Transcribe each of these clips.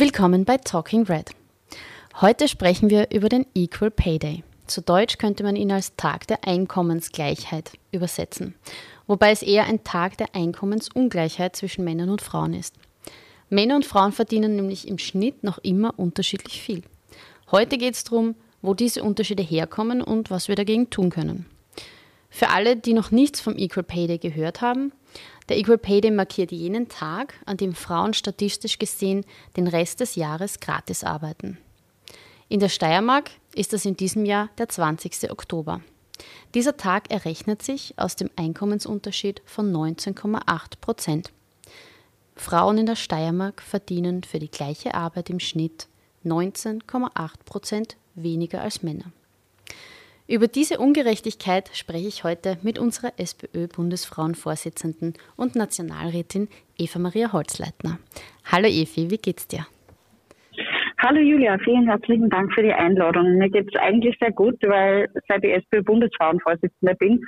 Willkommen bei Talking Red. Heute sprechen wir über den Equal Pay Day. Zu Deutsch könnte man ihn als Tag der Einkommensgleichheit übersetzen, wobei es eher ein Tag der Einkommensungleichheit zwischen Männern und Frauen ist. Männer und Frauen verdienen nämlich im Schnitt noch immer unterschiedlich viel. Heute geht es darum, wo diese Unterschiede herkommen und was wir dagegen tun können. Für alle, die noch nichts vom Equal Pay Day gehört haben, der Equal Pay Day markiert jenen Tag, an dem Frauen statistisch gesehen den Rest des Jahres gratis arbeiten. In der Steiermark ist das in diesem Jahr der 20. Oktober. Dieser Tag errechnet sich aus dem Einkommensunterschied von 19,8 Prozent. Frauen in der Steiermark verdienen für die gleiche Arbeit im Schnitt 19,8 Prozent weniger als Männer. Über diese Ungerechtigkeit spreche ich heute mit unserer SPÖ-Bundesfrauenvorsitzenden und Nationalrätin Eva Maria Holzleitner. Hallo Evi, wie geht's dir? Hallo Julia, vielen herzlichen Dank für die Einladung. Mir geht es eigentlich sehr gut, weil seit ich SPÖ-Bundesfrauenvorsitzende bin,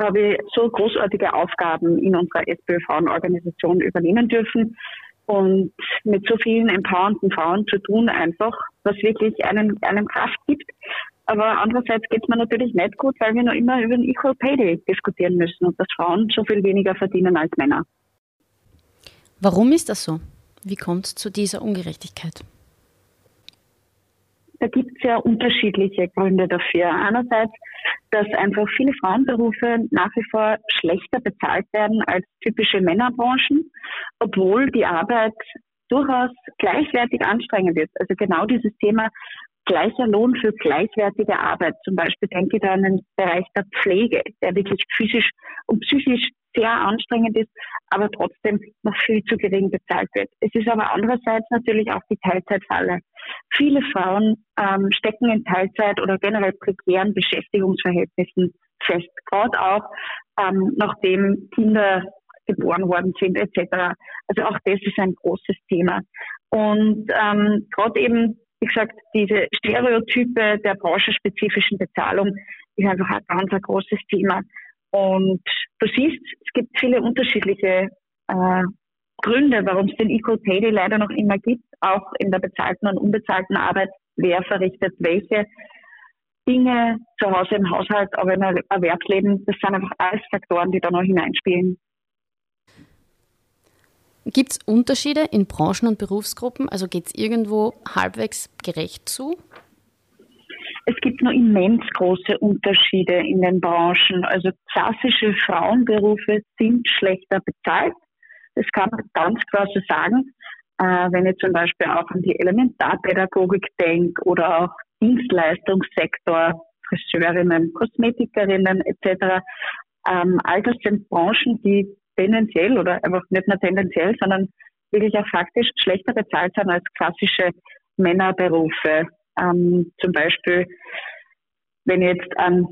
habe ich so großartige Aufgaben in unserer SPÖ-Frauenorganisation übernehmen dürfen und mit so vielen empowernden Frauen zu tun einfach, was wirklich einem, einem Kraft gibt aber andererseits geht es mir natürlich nicht gut, weil wir noch immer über den Equal Pay Day diskutieren müssen und dass Frauen so viel weniger verdienen als Männer. Warum ist das so? Wie kommt es zu dieser Ungerechtigkeit? Da gibt es ja unterschiedliche Gründe dafür. Einerseits, dass einfach viele Frauenberufe nach wie vor schlechter bezahlt werden als typische Männerbranchen, obwohl die Arbeit durchaus gleichwertig anstrengend ist. Also genau dieses Thema gleicher Lohn für gleichwertige Arbeit. Zum Beispiel denke ich da an den Bereich der Pflege, der wirklich physisch und psychisch sehr anstrengend ist, aber trotzdem noch viel zu gering bezahlt wird. Es ist aber andererseits natürlich auch die Teilzeitfalle. Viele Frauen ähm, stecken in Teilzeit oder generell prekären Beschäftigungsverhältnissen fest, gerade auch ähm, nachdem Kinder geboren worden sind etc. Also auch das ist ein großes Thema. Und ähm, gerade eben wie gesagt, diese Stereotype der branchenspezifischen Bezahlung ist einfach ein ganz ein großes Thema. Und du siehst, es gibt viele unterschiedliche äh, Gründe, warum es den Equal Pay Day leider noch immer gibt, auch in der bezahlten und unbezahlten Arbeit. Wer verrichtet welche Dinge zu Hause im Haushalt, aber im Erwerbsleben, das sind einfach alles Faktoren, die da noch hineinspielen. Gibt es Unterschiede in Branchen und Berufsgruppen? Also geht es irgendwo halbwegs gerecht zu? Es gibt nur immens große Unterschiede in den Branchen. Also klassische Frauenberufe sind schlechter bezahlt. Das kann man ganz klar so sagen. Äh, wenn ich zum Beispiel auch an die Elementarpädagogik denke oder auch Dienstleistungssektor, Friseurinnen, Kosmetikerinnen etc. Ähm, all das sind Branchen, die tendenziell oder einfach nicht nur tendenziell, sondern wirklich auch faktisch schlechter bezahlt sind als klassische Männerberufe. Ähm, zum Beispiel, wenn ich jetzt an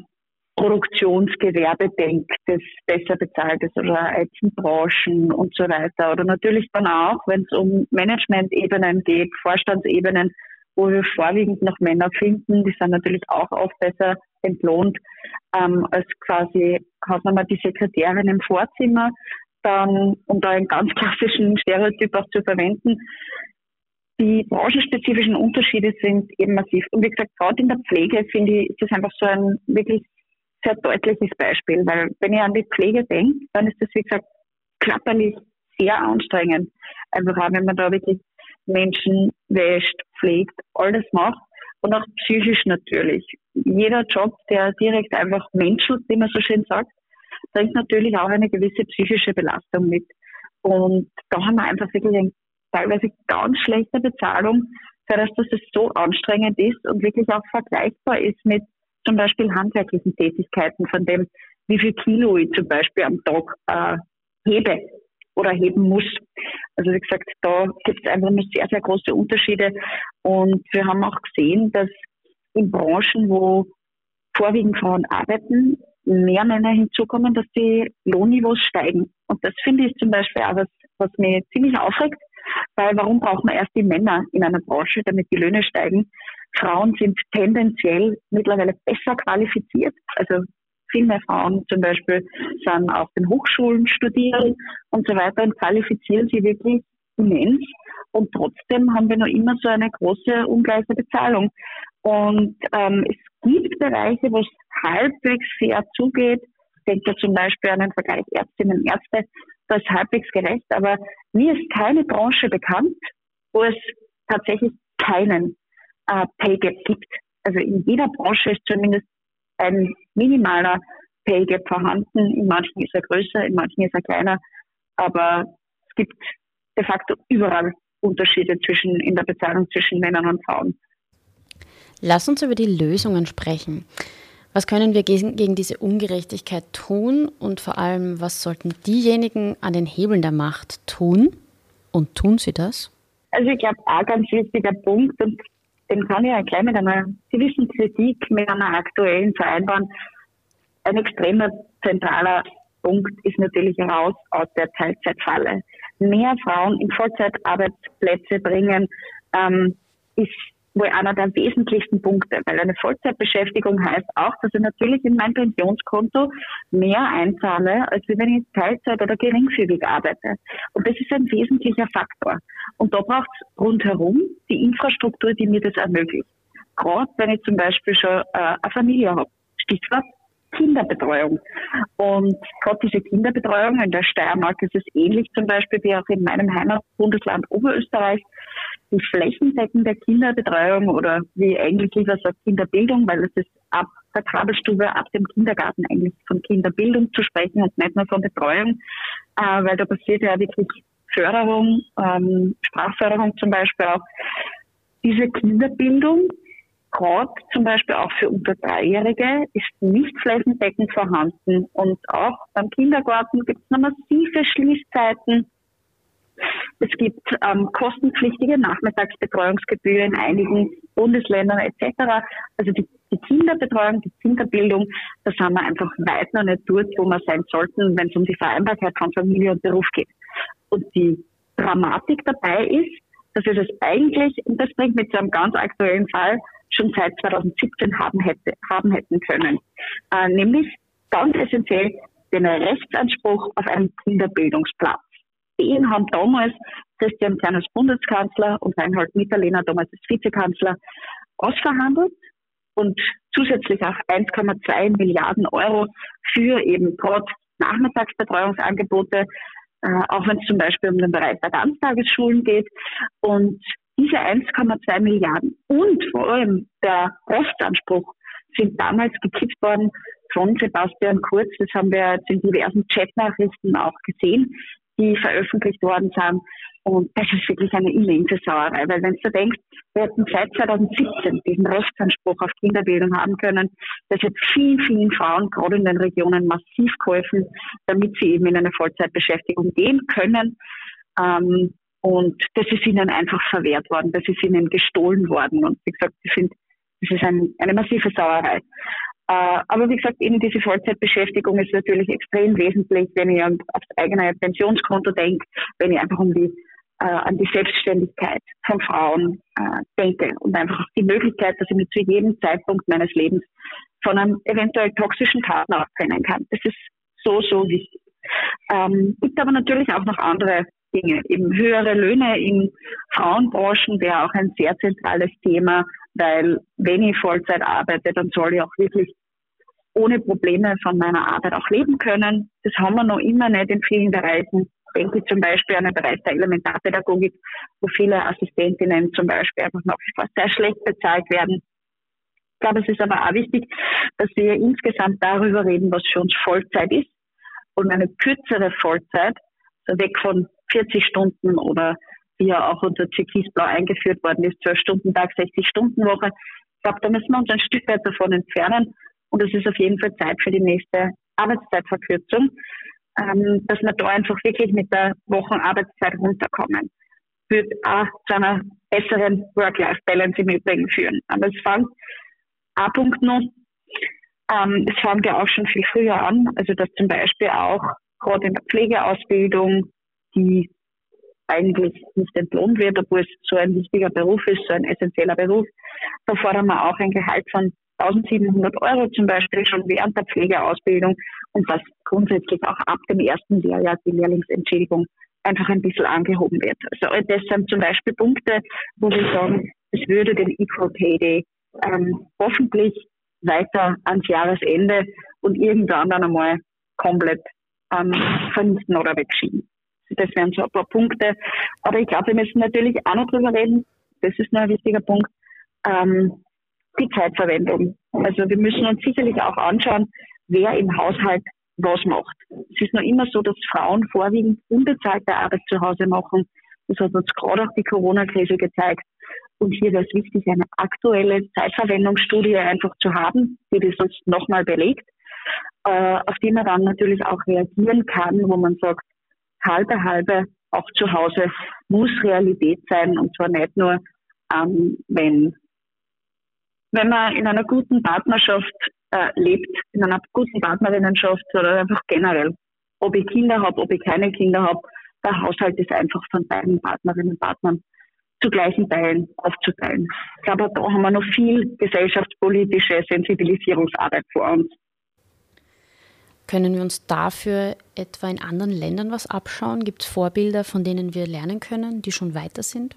Produktionsgewerbe denke, das besser bezahlt ist oder IT-Branchen und so weiter. Oder natürlich dann auch, wenn es um Management-Ebenen geht, Vorstandsebenen, wo wir vorwiegend noch Männer finden, die sind natürlich auch oft besser entlohnt ähm, als quasi Hausnummer die Sekretärin im Vorzimmer, dann, um da einen ganz klassischen Stereotyp auch zu verwenden. Die branchenspezifischen Unterschiede sind eben massiv. Und wie gesagt, gerade in der Pflege finde ich, ist das einfach so ein wirklich sehr deutliches Beispiel, weil wenn ich an die Pflege denke, dann ist das, wie gesagt, körperlich sehr anstrengend. Einfach auch, wenn man da wirklich Menschen wäscht, pflegt, alles macht und auch psychisch natürlich. Jeder Job, der direkt einfach menschelt, wie man so schön sagt, bringt natürlich auch eine gewisse psychische Belastung mit. Und da haben wir einfach wirklich eine teilweise ganz schlechte Bezahlung, für das, dass es so anstrengend ist und wirklich auch vergleichbar ist mit zum Beispiel handwerklichen Tätigkeiten, von dem, wie viel Kilo ich zum Beispiel am Tag äh, hebe oder heben muss. Also wie gesagt, da gibt es einfach nur sehr, sehr große Unterschiede. Und wir haben auch gesehen, dass in Branchen, wo vorwiegend Frauen arbeiten, mehr Männer hinzukommen, dass die Lohnniveaus steigen. Und das finde ich zum Beispiel auch was, was mich ziemlich aufregt, weil warum braucht man erst die Männer in einer Branche, damit die Löhne steigen? Frauen sind tendenziell mittlerweile besser qualifiziert. Also viel mehr Frauen zum Beispiel sind auf den Hochschulen studieren und so weiter und qualifizieren sie wirklich immens. und trotzdem haben wir noch immer so eine große ungleiche Bezahlung. Und ähm, es gibt Bereiche, wo es halbwegs fair zugeht. Ich denke zum Beispiel an den Vergleich Ärztinnen und Ärzte, das ist halbwegs gerecht, aber mir ist keine Branche bekannt, wo es tatsächlich keinen äh, Pay Gap gibt. Also in jeder Branche ist zumindest ein minimaler Pay Gap vorhanden. In manchen ist er größer, in manchen ist er kleiner. Aber es gibt de facto überall Unterschiede zwischen, in der Bezahlung zwischen Männern und Frauen. Lass uns über die Lösungen sprechen. Was können wir gegen, diese Ungerechtigkeit tun und vor allem, was sollten diejenigen an den Hebeln der Macht tun? Und tun sie das? Also ich glaube, ein ganz wichtiger Punkt, und den kann ich ja gleich mit einer gewissen Kritik, mit einer aktuellen vereinbaren. Ein extremer zentraler Punkt ist natürlich raus aus der Teilzeitfalle. Mehr Frauen in Vollzeitarbeitsplätze bringen, ähm, ist wohl einer der wesentlichsten Punkte, weil eine Vollzeitbeschäftigung heißt auch, dass ich natürlich in mein Pensionskonto mehr einzahle, als wenn ich Teilzeit oder geringfügig arbeite. Und das ist ein wesentlicher Faktor. Und da braucht es rundherum die Infrastruktur, die mir das ermöglicht. Gerade wenn ich zum Beispiel schon äh, eine Familie habe. Stichwort Kinderbetreuung. Und gerade diese Kinderbetreuung in der Steiermark ist es ähnlich zum Beispiel wie auch in meinem Heimatbundesland Oberösterreich. Die flächendeckende Kinderbetreuung oder wie eigentlich lieber sagt Kinderbildung, weil es ist ab der Krabbelstube, ab dem Kindergarten eigentlich von Kinderbildung zu sprechen und nicht nur von Betreuung, äh, weil da passiert ja wirklich Förderung, ähm, Sprachförderung zum Beispiel auch. Diese Kinderbildung gerade zum Beispiel auch für unter Dreijährige ist nicht flächendeckend vorhanden. Und auch beim Kindergarten gibt es noch massive Schließzeiten. Es gibt ähm, kostenpflichtige Nachmittagsbetreuungsgebühren in einigen Bundesländern etc. Also die, die, Kinderbetreuung, die Kinderbildung, da sind wir einfach weit noch nicht dort, wo wir sein sollten, wenn es um die Vereinbarkeit von Familie und Beruf geht. Und die Dramatik dabei ist, dass wir das eigentlich, und das bringt mich zu einem ganz aktuellen Fall, schon seit 2017 haben, hätte, haben hätten können. Äh, nämlich ganz essentiell den Rechtsanspruch auf einen Kinderbildungsplatz. Den haben damals Christian Kern als Bundeskanzler und Reinhold Mitterlehner damals als Vizekanzler ausverhandelt und zusätzlich auch 1,2 Milliarden Euro für eben gerade Nachmittagsbetreuungsangebote, äh, auch wenn es zum Beispiel um den Bereich der Ganztagesschulen geht. Und diese 1,2 Milliarden und vor allem der Rechtsanspruch sind damals gekippt worden von Sebastian Kurz. Das haben wir jetzt in diversen Chatnachrichten auch gesehen, die veröffentlicht worden sind. Und das ist wirklich eine immense Sauerei, weil wenn du denkst, wir hätten seit 2017 diesen Rechtsanspruch auf Kinderbildung haben können, das hat vielen, vielen Frauen, gerade in den Regionen, massiv geholfen, damit sie eben in eine Vollzeitbeschäftigung gehen können. Ähm, und das ist ihnen einfach verwehrt worden, das ist ihnen gestohlen worden. Und wie gesagt, ich finde, das ist ein, eine massive Sauerei. Äh, aber wie gesagt, eben diese Vollzeitbeschäftigung ist natürlich extrem wesentlich, wenn ich aufs eigene Pensionskonto denke, wenn ich einfach um die, äh, an die Selbstständigkeit von Frauen äh, denke und einfach die Möglichkeit, dass ich mich zu jedem Zeitpunkt meines Lebens von einem eventuell toxischen Partner trennen kann. Das ist so, so wichtig. Ähm, gibt aber natürlich auch noch andere Dinge. Eben höhere Löhne in Frauenbranchen wäre auch ein sehr zentrales Thema, weil wenn ich Vollzeit arbeite, dann soll ich auch wirklich ohne Probleme von meiner Arbeit auch leben können. Das haben wir noch immer nicht in vielen Bereichen. Denke ich zum Beispiel an den Bereich der Elementarpädagogik, wo viele Assistentinnen zum Beispiel einfach noch sehr schlecht bezahlt werden. Ich glaube, es ist aber auch wichtig, dass wir insgesamt darüber reden, was für uns Vollzeit ist. Und eine kürzere Vollzeit, so weg von 40 Stunden oder wie ja auch unter Türkisblau eingeführt worden ist, 12 Stunden Tag, 60 Stunden Woche. Ich glaube, da müssen wir uns ein Stück weit davon entfernen. Und es ist auf jeden Fall Zeit für die nächste Arbeitszeitverkürzung, ähm, dass wir da einfach wirklich mit der Wochenarbeitszeit runterkommen. Wird auch zu einer besseren Work-Life-Balance im Übrigen führen. Aber es fängt, ein Punkt noch, ähm, es fängt ja auch schon viel früher an, also dass zum Beispiel auch gerade in der Pflegeausbildung die eigentlich nicht entlohnt wird, obwohl es so ein wichtiger Beruf ist, so ein essentieller Beruf. Da fordern wir auch ein Gehalt von 1700 Euro zum Beispiel schon während der Pflegeausbildung und dass grundsätzlich auch ab dem ersten Lehrjahr die Lehrlingsentschädigung einfach ein bisschen angehoben wird. Also das sind zum Beispiel Punkte, wo wir sagen, es würde den Equal Pay Day ähm, hoffentlich weiter ans Jahresende und irgendwann dann einmal komplett ähm, vernichten oder wegschieben. Das wären so ein paar Punkte. Aber ich glaube, wir müssen natürlich auch noch drüber reden. Das ist noch ein wichtiger Punkt. Ähm, die Zeitverwendung. Also wir müssen uns sicherlich auch anschauen, wer im Haushalt was macht. Es ist noch immer so, dass Frauen vorwiegend unbezahlte Arbeit zu Hause machen. Das hat uns gerade auch die Corona-Krise gezeigt. Und hier wäre es wichtig, eine aktuelle Zeitverwendungsstudie einfach zu haben, die das uns nochmal belegt, äh, auf die man dann natürlich auch reagieren kann, wo man sagt, halbe halbe auch zu Hause muss Realität sein und zwar nicht nur, ähm, wenn, wenn man in einer guten Partnerschaft äh, lebt, in einer guten Partnerinnenschaft oder einfach generell. Ob ich Kinder habe, ob ich keine Kinder habe, der Haushalt ist einfach von beiden Partnerinnen und Partnern zu gleichen Teilen aufzuteilen. Ich glaube, da haben wir noch viel gesellschaftspolitische Sensibilisierungsarbeit vor uns. Können wir uns dafür etwa in anderen Ländern was abschauen? Gibt es Vorbilder, von denen wir lernen können, die schon weiter sind?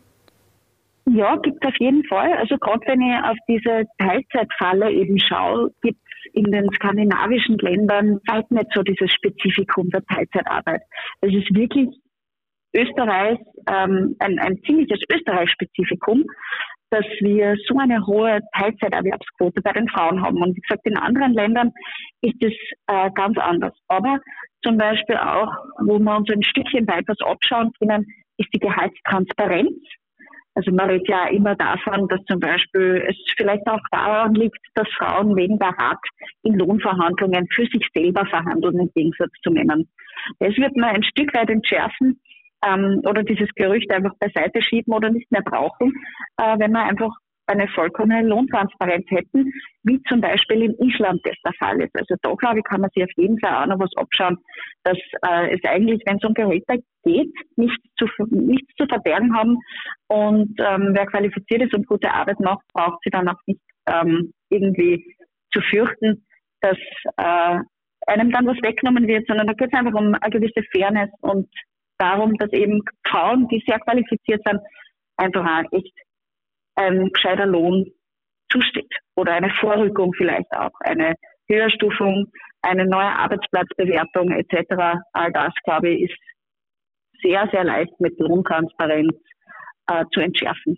Ja, gibt es auf jeden Fall. Also gerade wenn ich auf diese Teilzeitfalle eben schaue, gibt es in den skandinavischen Ländern weit nicht so dieses Spezifikum der Teilzeitarbeit. Es ist wirklich Österreich, ähm, ein, ein ziemliches Österreich-Spezifikum, dass wir so eine hohe Teilzeiterwerbsquote bei den Frauen haben. Und wie gesagt, in anderen Ländern ist es äh, ganz anders. Aber zum Beispiel auch, wo wir uns ein Stückchen weiter abschauen können, ist die Gehaltstransparenz. Also man redet ja immer davon, dass zum Beispiel es vielleicht auch daran liegt, dass Frauen weniger hart in Lohnverhandlungen für sich selber verhandeln, im Gegensatz zu Männern. Das wird man ein Stück weit entschärfen ähm, oder dieses Gerücht einfach beiseite schieben oder nicht mehr brauchen, äh, wenn wir einfach eine vollkommene Lohntransparenz hätten, wie zum Beispiel in Island das der Fall ist. Also da, glaube ich, kann man sich auf jeden Fall auch noch was abschauen, dass äh, es eigentlich, wenn es um Gehälter geht, nichts zu, nichts zu verbergen haben und ähm, wer qualifiziert ist und gute Arbeit macht, braucht sie dann auch nicht ähm, irgendwie zu fürchten, dass äh, einem dann was weggenommen wird, sondern da geht es einfach um eine gewisse Fairness und darum, dass eben Frauen, die sehr qualifiziert sind, einfach auch echt ein gescheiter Lohn zusteht. Oder eine Vorrückung vielleicht auch, eine Höherstufung, eine neue Arbeitsplatzbewertung etc. All das, glaube ich, ist sehr, sehr leicht mit Lohntransparenz äh, zu entschärfen.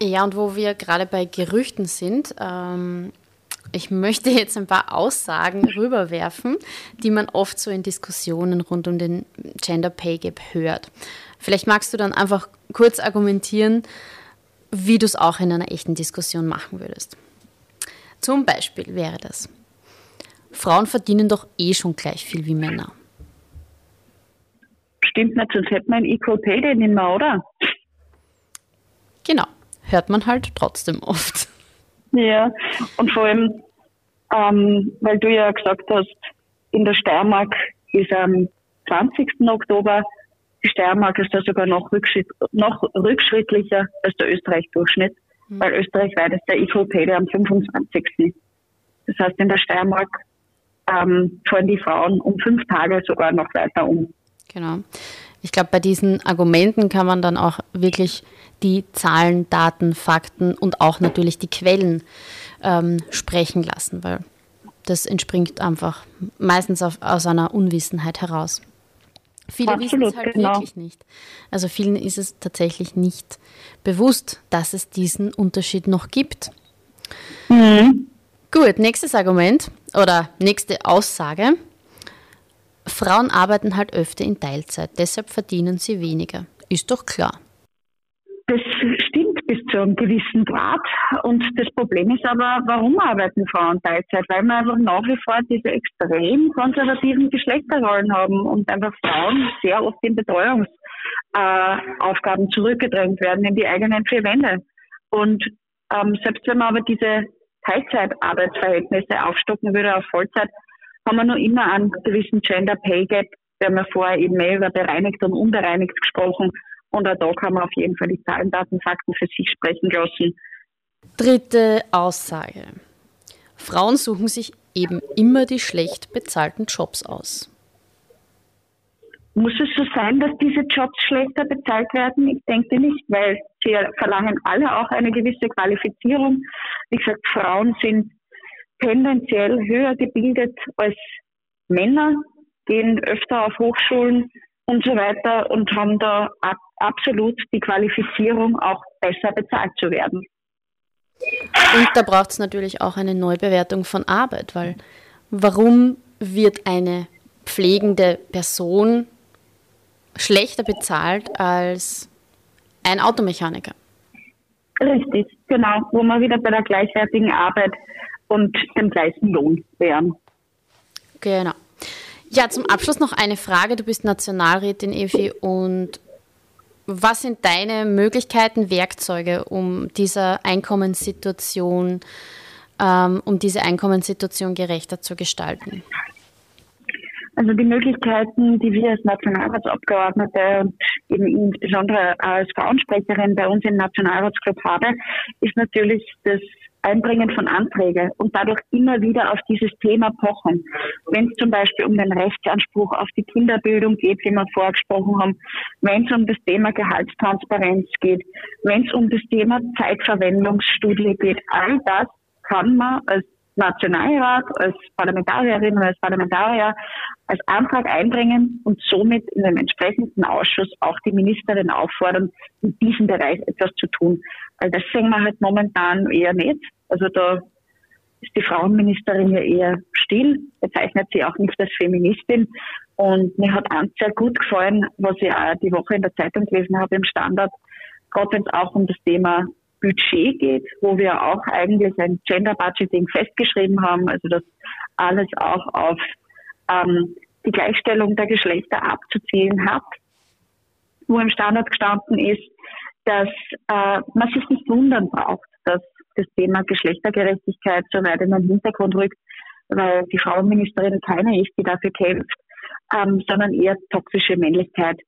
Ja, und wo wir gerade bei Gerüchten sind, ähm, ich möchte jetzt ein paar Aussagen rüberwerfen, die man oft so in Diskussionen rund um den Gender Pay Gap hört. Vielleicht magst du dann einfach kurz argumentieren, wie du es auch in einer echten Diskussion machen würdest. Zum Beispiel wäre das, Frauen verdienen doch eh schon gleich viel wie Männer. Stimmt nicht, sonst hätte man ein Equal Pay Day nicht mehr, oder? Genau, hört man halt trotzdem oft. Ja, und vor allem, ähm, weil du ja gesagt hast, in der Steiermark ist am 20. Oktober, die Steiermark ist da sogar noch, rückschritt, noch rückschrittlicher als der Österreich-Durchschnitt, mhm. weil österreichweit ist der IVP am 25. Das heißt, in der Steiermark ähm, fallen die Frauen um fünf Tage sogar noch weiter um. Genau. Ich glaube, bei diesen Argumenten kann man dann auch wirklich die Zahlen, Daten, Fakten und auch natürlich die Quellen ähm, sprechen lassen, weil das entspringt einfach meistens auf, aus einer Unwissenheit heraus. Viele Absolut, wissen es halt genau. wirklich nicht. Also vielen ist es tatsächlich nicht bewusst, dass es diesen Unterschied noch gibt. Mhm. Gut, nächstes Argument oder nächste Aussage. Frauen arbeiten halt öfter in Teilzeit, deshalb verdienen sie weniger. Ist doch klar. Das zu einem gewissen Grad. Und das Problem ist aber, warum arbeiten Frauen Teilzeit? Weil wir einfach nach wie vor diese extrem konservativen Geschlechterrollen haben und einfach Frauen sehr oft in Betreuungsaufgaben äh, zurückgedrängt werden in die eigenen vier Wände. Und ähm, selbst wenn man aber diese Teilzeitarbeitsverhältnisse aufstocken würde auf Vollzeit, haben wir noch immer einen gewissen Gender Pay Gap. Wir haben ja vorher eben mehr über bereinigt und unbereinigt gesprochen. Und auch da kann man auf jeden Fall die Zahlen, Daten, Fakten für sich sprechen lassen. Dritte Aussage. Frauen suchen sich eben immer die schlecht bezahlten Jobs aus. muss es so sein, dass diese Jobs schlechter bezahlt werden? Ich denke nicht, weil sie verlangen alle auch eine gewisse Qualifizierung. Wie gesagt, Frauen sind tendenziell höher gebildet als Männer, gehen öfter auf Hochschulen und so weiter und haben da ab absolut die Qualifizierung, auch besser bezahlt zu werden. Und da braucht es natürlich auch eine Neubewertung von Arbeit, weil warum wird eine pflegende Person schlechter bezahlt als ein Automechaniker. Richtig, genau, wo wir wieder bei der gleichwertigen Arbeit und dem gleichen Lohn wären. Genau. Ja, zum Abschluss noch eine Frage. Du bist Nationalrätin, Evi, und was sind deine Möglichkeiten, Werkzeuge, um dieser Einkommenssituation, ähm, um diese Einkommenssituation gerechter zu gestalten? Also die Möglichkeiten, die wir als Nationalratsabgeordnete und eben insbesondere als Frauensprecherin bei uns im Nationalratsclub habe, ist natürlich das Einbringen von Anträgen und dadurch immer wieder auf dieses Thema pochen. Wenn es zum Beispiel um den Rechtsanspruch auf die Kinderbildung geht, wie wir vorgesprochen haben, wenn es um das Thema Gehaltstransparenz geht, wenn es um das Thema Zeitverwendungsstudie geht, all das kann man als Nationalrat, als Parlamentarierin oder als Parlamentarier als Antrag einbringen und somit in dem entsprechenden Ausschuss auch die Ministerin auffordern, in diesem Bereich etwas zu tun. Weil das sehen wir halt momentan eher nicht. Also da ist die Frauenministerin ja eher still, bezeichnet sie auch nicht als Feministin. Und mir hat eins sehr gut gefallen, was ich auch die Woche in der Zeitung gelesen habe im Standard, gerade wenn es auch um das Thema Budget geht, wo wir auch eigentlich ein Gender Budgeting festgeschrieben haben, also das alles auch auf ähm, die Gleichstellung der Geschlechter abzuzielen hat, wo im Standard gestanden ist, dass äh, man sich nicht wundern braucht, dass das Thema Geschlechtergerechtigkeit so weit in den Hintergrund rückt, weil die Frauenministerin keine ist, die dafür kämpft, ähm, sondern eher toxische Männlichkeit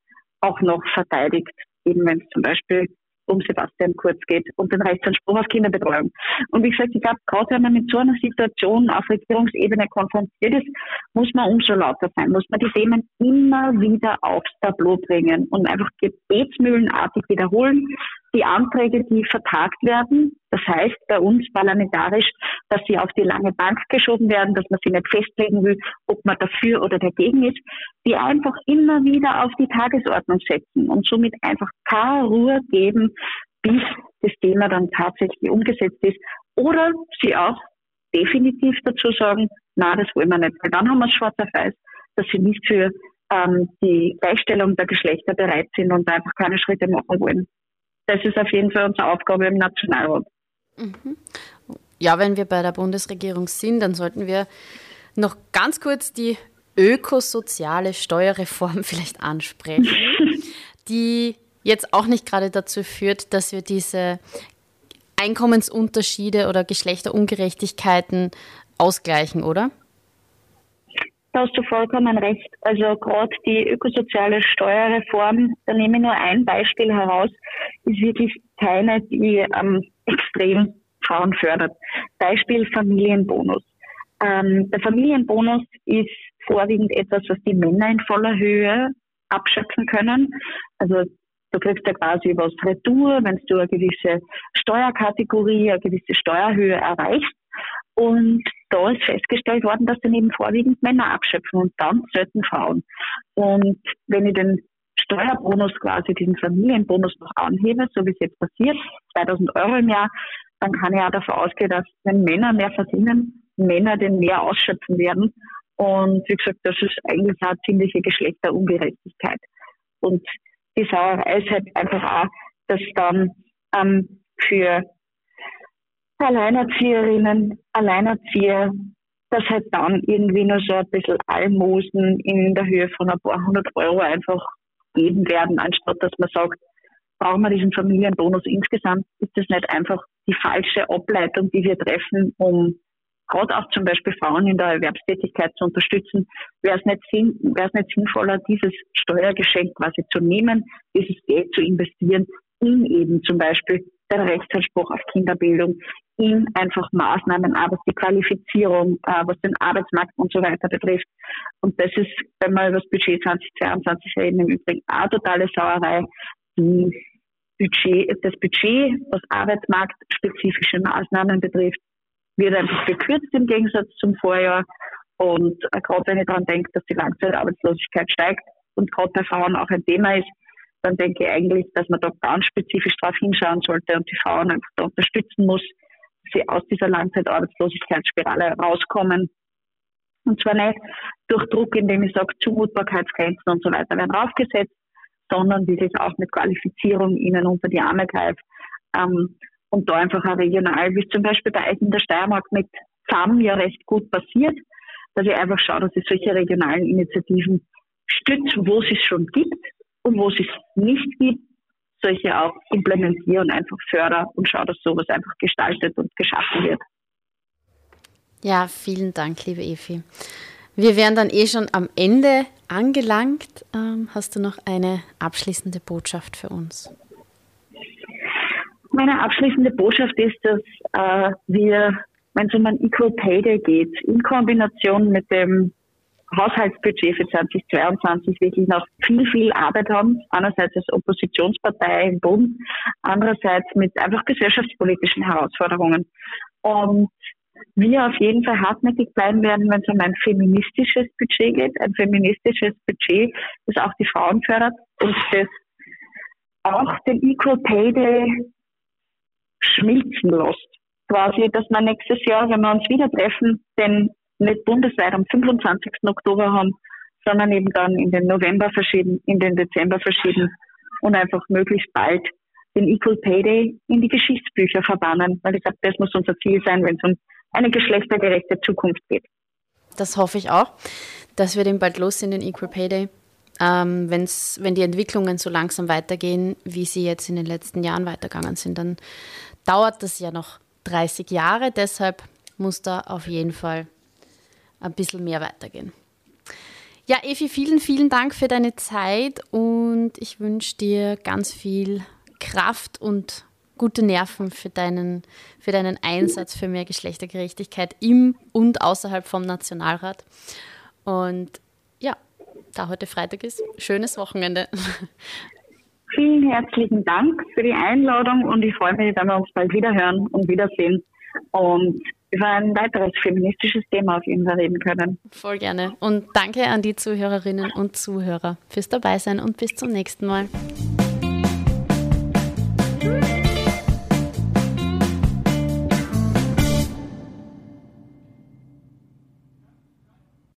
auch noch verteidigt, eben wenn es zum Beispiel um Sebastian Kurz geht und den Rechtsanspruch auf Kinderbetreuung. Und wie gesagt, ich glaube, gerade wenn man mit so einer Situation auf Regierungsebene konfrontiert ist, muss man umso lauter sein, muss man die Themen immer wieder aufs Tableau bringen und einfach gebetsmühlenartig wiederholen, die Anträge, die vertagt werden, das heißt bei uns parlamentarisch, dass sie auf die lange Bank geschoben werden, dass man sie nicht festlegen will, ob man dafür oder dagegen ist, die einfach immer wieder auf die Tagesordnung setzen und somit einfach keine Ruhe geben, bis das Thema dann tatsächlich umgesetzt ist. Oder sie auch definitiv dazu sagen, na, das wollen wir nicht, weil dann haben wir es schwarz auf weiß, dass sie nicht für ähm, die Gleichstellung der Geschlechter bereit sind und einfach keine Schritte machen wollen das ist auf jeden Fall unsere Aufgabe im Nationalrat. Mhm. Ja, wenn wir bei der Bundesregierung sind, dann sollten wir noch ganz kurz die ökosoziale Steuerreform vielleicht ansprechen, die jetzt auch nicht gerade dazu führt, dass wir diese Einkommensunterschiede oder Geschlechterungerechtigkeiten ausgleichen, oder? Da hast du vollkommen recht. Also gerade die ökosoziale Steuerreform, da nehme ich nur ein Beispiel heraus, ist wirklich keine, die ähm, extrem Frauen fördert. Beispiel Familienbonus. Ähm, der Familienbonus ist vorwiegend etwas, was die Männer in voller Höhe abschöpfen können. Also du kriegst ja quasi was Retour, wenn du eine gewisse Steuerkategorie, eine gewisse Steuerhöhe erreichst. Und da ist festgestellt worden, dass dann eben vorwiegend Männer abschöpfen und dann selten Frauen. Und wenn ich den Steuerbonus quasi, diesen Familienbonus noch anhebe, so wie es jetzt passiert, 2000 Euro im Jahr, dann kann ich auch davon ausgehen, dass wenn Männer mehr verdienen, Männer den mehr ausschöpfen werden. Und wie gesagt, das ist eigentlich eine ziemliche Geschlechterungerechtigkeit. Und die Sauerei ist halt einfach auch, dass dann ähm, für Alleinerzieherinnen, Alleinerzieher, dass halt dann irgendwie nur so ein bisschen Almosen in der Höhe von ein paar hundert Euro einfach geben werden, anstatt dass man sagt, brauchen wir diesen Familienbonus insgesamt, ist das nicht einfach die falsche Ableitung, die wir treffen, um gerade auch zum Beispiel Frauen in der Erwerbstätigkeit zu unterstützen, wäre es nicht, es nicht sinnvoller, dieses Steuergeschenk quasi zu nehmen, dieses Geld zu investieren in eben zum Beispiel den Rechtsanspruch auf Kinderbildung in einfach Maßnahmen, was die Qualifizierung, äh, was den Arbeitsmarkt und so weiter betrifft. Und das ist, wenn wir über das Budget 2022 reden, im Übrigen auch totale Sauerei. Die Budget, das Budget, was arbeitsmarktspezifische Maßnahmen betrifft, wird einfach gekürzt im Gegensatz zum Vorjahr. Und äh, gerade wenn ich daran denke, dass die Langzeitarbeitslosigkeit steigt und gerade bei Frauen auch ein Thema ist, dann denke ich eigentlich, dass man da ganz spezifisch darauf hinschauen sollte und die Frauen einfach da unterstützen muss, dass sie aus dieser Langzeitarbeitslosigkeitsspirale rauskommen. Und zwar nicht durch Druck, indem ich sage, Zumutbarkeitsgrenzen und so weiter werden aufgesetzt, sondern wirklich auch mit Qualifizierung ihnen unter die Arme greift. Ähm, und da einfach auch regional, wie es zum Beispiel bei euch in der Steiermark mit FAM ja recht gut passiert, dass ich einfach schaue, dass ich solche regionalen Initiativen stütze, wo es es schon gibt und wo es es nicht gibt, solche auch implementiere und einfach fördere und schaue, dass sowas einfach gestaltet und geschaffen wird. Ja, vielen Dank, liebe Evi. Wir wären dann eh schon am Ende angelangt. Ähm, hast du noch eine abschließende Botschaft für uns? Meine abschließende Botschaft ist, dass äh, wir, wenn es um ein Equal Pay Day geht, in Kombination mit dem Haushaltsbudget für 2022 wirklich noch viel, viel Arbeit haben. Einerseits als Oppositionspartei im Bund, andererseits mit einfach gesellschaftspolitischen Herausforderungen. Und wir auf jeden Fall hartnäckig bleiben werden, wenn es um ein feministisches Budget geht. Ein feministisches Budget, das auch die Frauen fördert und das auch den Equal Pay Day schmilzen lässt. Quasi, dass wir nächstes Jahr, wenn wir uns wieder treffen, den nicht bundesweit am 25. Oktober haben, sondern eben dann in den November verschieden, in den Dezember verschieden und einfach möglichst bald den Equal Pay Day in die Geschichtsbücher verbannen, weil ich glaube, das muss unser Ziel sein, wenn es um eine geschlechtergerechte Zukunft geht. Das hoffe ich auch, dass wir den bald los sind, den Equal Pay Day. Ähm, wenn's, wenn die Entwicklungen so langsam weitergehen, wie sie jetzt in den letzten Jahren weitergegangen sind, dann dauert das ja noch 30 Jahre. Deshalb muss da auf jeden Fall ein bisschen mehr weitergehen. Ja, Evi, vielen, vielen Dank für deine Zeit und ich wünsche dir ganz viel Kraft und gute Nerven für deinen, für deinen Einsatz für mehr Geschlechtergerechtigkeit im und außerhalb vom Nationalrat. Und ja, da heute Freitag ist, schönes Wochenende. Vielen herzlichen Dank für die Einladung und ich freue mich, wenn wir uns bald wiederhören und wiedersehen und über ein weiteres feministisches Thema auf jeden Fall reden können. Voll gerne. Und danke an die Zuhörerinnen und Zuhörer fürs Dabeisein und bis zum nächsten Mal.